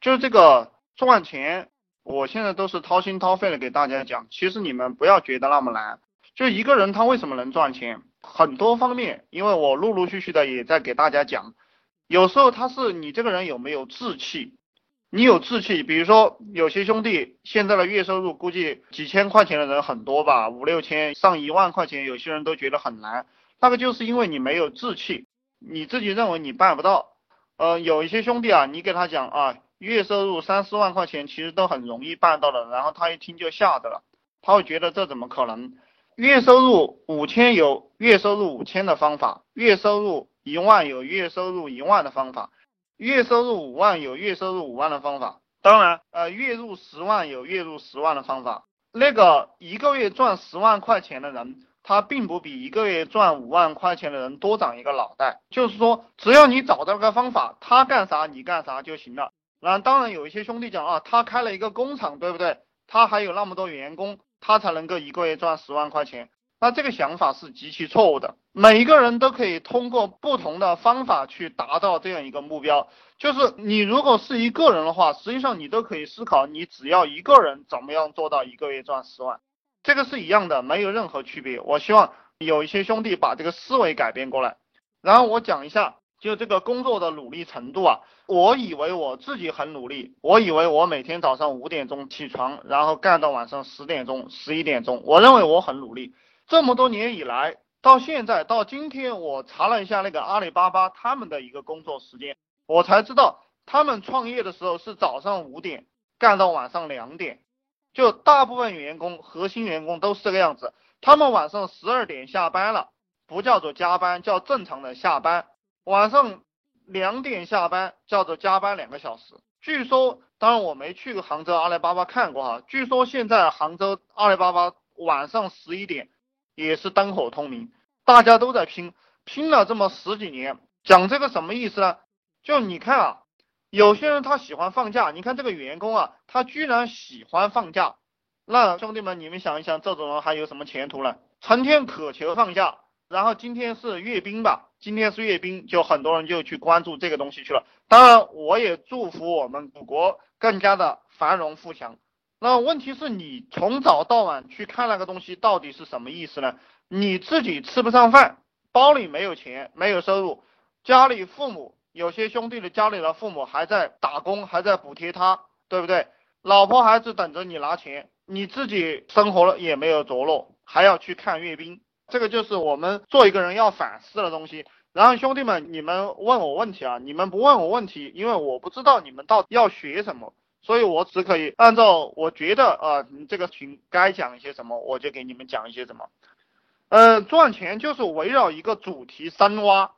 就是这个赚钱，我现在都是掏心掏肺的给大家讲。其实你们不要觉得那么难。就一个人他为什么能赚钱，很多方面，因为我陆陆续续的也在给大家讲。有时候他是你这个人有没有志气，你有志气，比如说有些兄弟现在的月收入估计几千块钱的人很多吧，五六千上一万块钱，有些人都觉得很难。那个就是因为你没有志气，你自己认为你办不到。呃，有一些兄弟啊，你给他讲啊。月收入三四万块钱，其实都很容易办到的。然后他一听就吓着了，他会觉得这怎么可能？月收入五千有月收入五千的方法，月收入一万有月收入一万的方法，月收入五万有月收入五万的方法。当然，呃，月入十万有月入十万的方法。那个一个月赚十万块钱的人，他并不比一个月赚五万块钱的人多长一个脑袋。就是说，只要你找到个方法，他干啥你干啥就行了。那当然有一些兄弟讲啊，他开了一个工厂，对不对？他还有那么多员工，他才能够一个月赚十万块钱。那这个想法是极其错误的。每一个人都可以通过不同的方法去达到这样一个目标。就是你如果是一个人的话，实际上你都可以思考，你只要一个人怎么样做到一个月赚十万，这个是一样的，没有任何区别。我希望有一些兄弟把这个思维改变过来。然后我讲一下。就这个工作的努力程度啊，我以为我自己很努力，我以为我每天早上五点钟起床，然后干到晚上十点钟、十一点钟，我认为我很努力。这么多年以来，到现在到今天，我查了一下那个阿里巴巴他们的一个工作时间，我才知道他们创业的时候是早上五点干到晚上两点，就大部分员工、核心员工都是这个样子。他们晚上十二点下班了，不叫做加班，叫正常的下班。晚上两点下班，叫做加班两个小时。据说，当然我没去杭州阿里巴巴看过哈。据说现在杭州阿里巴巴晚上十一点也是灯火通明，大家都在拼，拼了这么十几年。讲这个什么意思呢？就你看啊，有些人他喜欢放假，你看这个员工啊，他居然喜欢放假。那兄弟们，你们想一想，这种人还有什么前途呢？成天渴求放假。然后今天是阅兵吧，今天是阅兵，就很多人就去关注这个东西去了。当然，我也祝福我们祖国更加的繁荣富强。那问题是你从早到晚去看那个东西，到底是什么意思呢？你自己吃不上饭，包里没有钱，没有收入，家里父母有些兄弟的家里的父母还在打工，还在补贴他，对不对？老婆孩子等着你拿钱，你自己生活了也没有着落，还要去看阅兵。这个就是我们做一个人要反思的东西。然后兄弟们，你们问我问题啊，你们不问我问题，因为我不知道你们到底要学什么，所以我只可以按照我觉得啊，这个群该讲一些什么，我就给你们讲一些什么。呃，赚钱就是围绕一个主题深挖。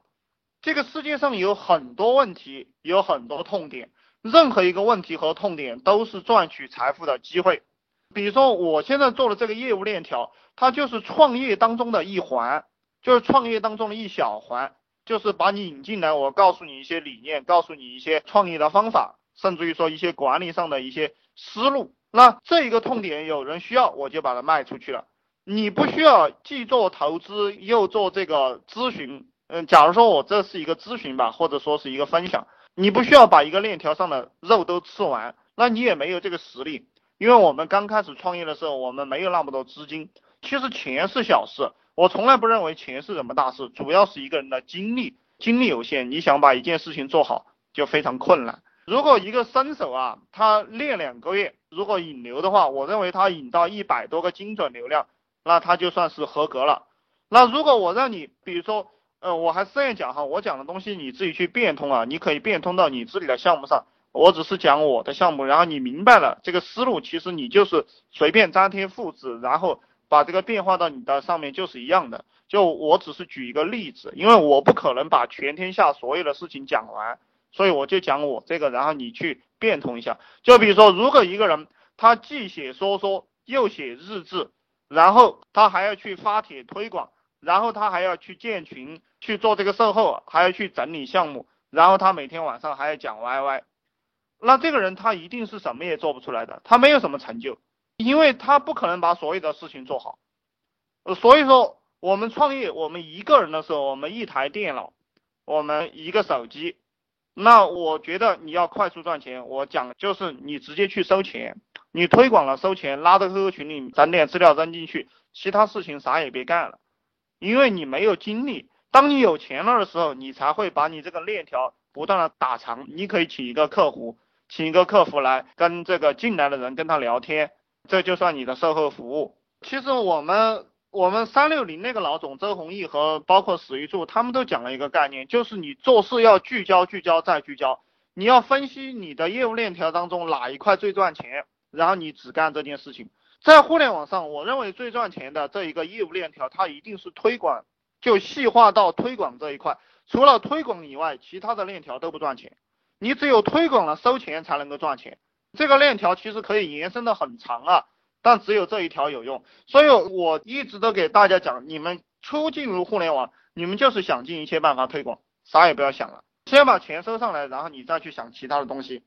这个世界上有很多问题，有很多痛点，任何一个问题和痛点都是赚取财富的机会。比如说我现在做的这个业务链条。它就是创业当中的一环，就是创业当中的一小环，就是把你引进来，我告诉你一些理念，告诉你一些创业的方法，甚至于说一些管理上的一些思路。那这一个痛点有人需要，我就把它卖出去了。你不需要既做投资又做这个咨询，嗯，假如说我这是一个咨询吧，或者说是一个分享，你不需要把一个链条上的肉都吃完，那你也没有这个实力，因为我们刚开始创业的时候，我们没有那么多资金。其实钱是小事，我从来不认为钱是什么大事，主要是一个人的精力，精力有限，你想把一件事情做好就非常困难。如果一个新手啊，他练两个月，如果引流的话，我认为他引到一百多个精准流量，那他就算是合格了。那如果我让你，比如说，呃，我还是这样讲哈，我讲的东西你自己去变通啊，你可以变通到你自己的项目上。我只是讲我的项目，然后你明白了这个思路，其实你就是随便粘贴复制，然后。把这个变化到你的上面就是一样的，就我只是举一个例子，因为我不可能把全天下所有的事情讲完，所以我就讲我这个，然后你去变通一下。就比如说，如果一个人他既写说说又写日志，然后他还要去发帖推广，然后他还要去建群去做这个售后，还要去整理项目，然后他每天晚上还要讲 YY，那这个人他一定是什么也做不出来的，他没有什么成就。因为他不可能把所有的事情做好，所以说我们创业，我们一个人的时候，我们一台电脑，我们一个手机，那我觉得你要快速赚钱，我讲就是你直接去收钱，你推广了收钱，拉到 QQ 群里整点资料扔进去，其他事情啥也别干了，因为你没有精力。当你有钱了的时候，你才会把你这个链条不断的打长。你可以请一个客户，请一个客服来跟这个进来的人跟他聊天，这就算你的售后服务。其实我们。我们三六零那个老总周鸿祎和包括史玉柱，他们都讲了一个概念，就是你做事要聚焦、聚焦再聚焦。你要分析你的业务链条当中哪一块最赚钱，然后你只干这件事情。在互联网上，我认为最赚钱的这一个业务链条，它一定是推广，就细化到推广这一块。除了推广以外，其他的链条都不赚钱。你只有推广了收钱才能够赚钱。这个链条其实可以延伸的很长啊。但只有这一条有用，所以我一直都给大家讲，你们初进入互联网，你们就是想尽一切办法推广，啥也不要想了，先把钱收上来，然后你再去想其他的东西。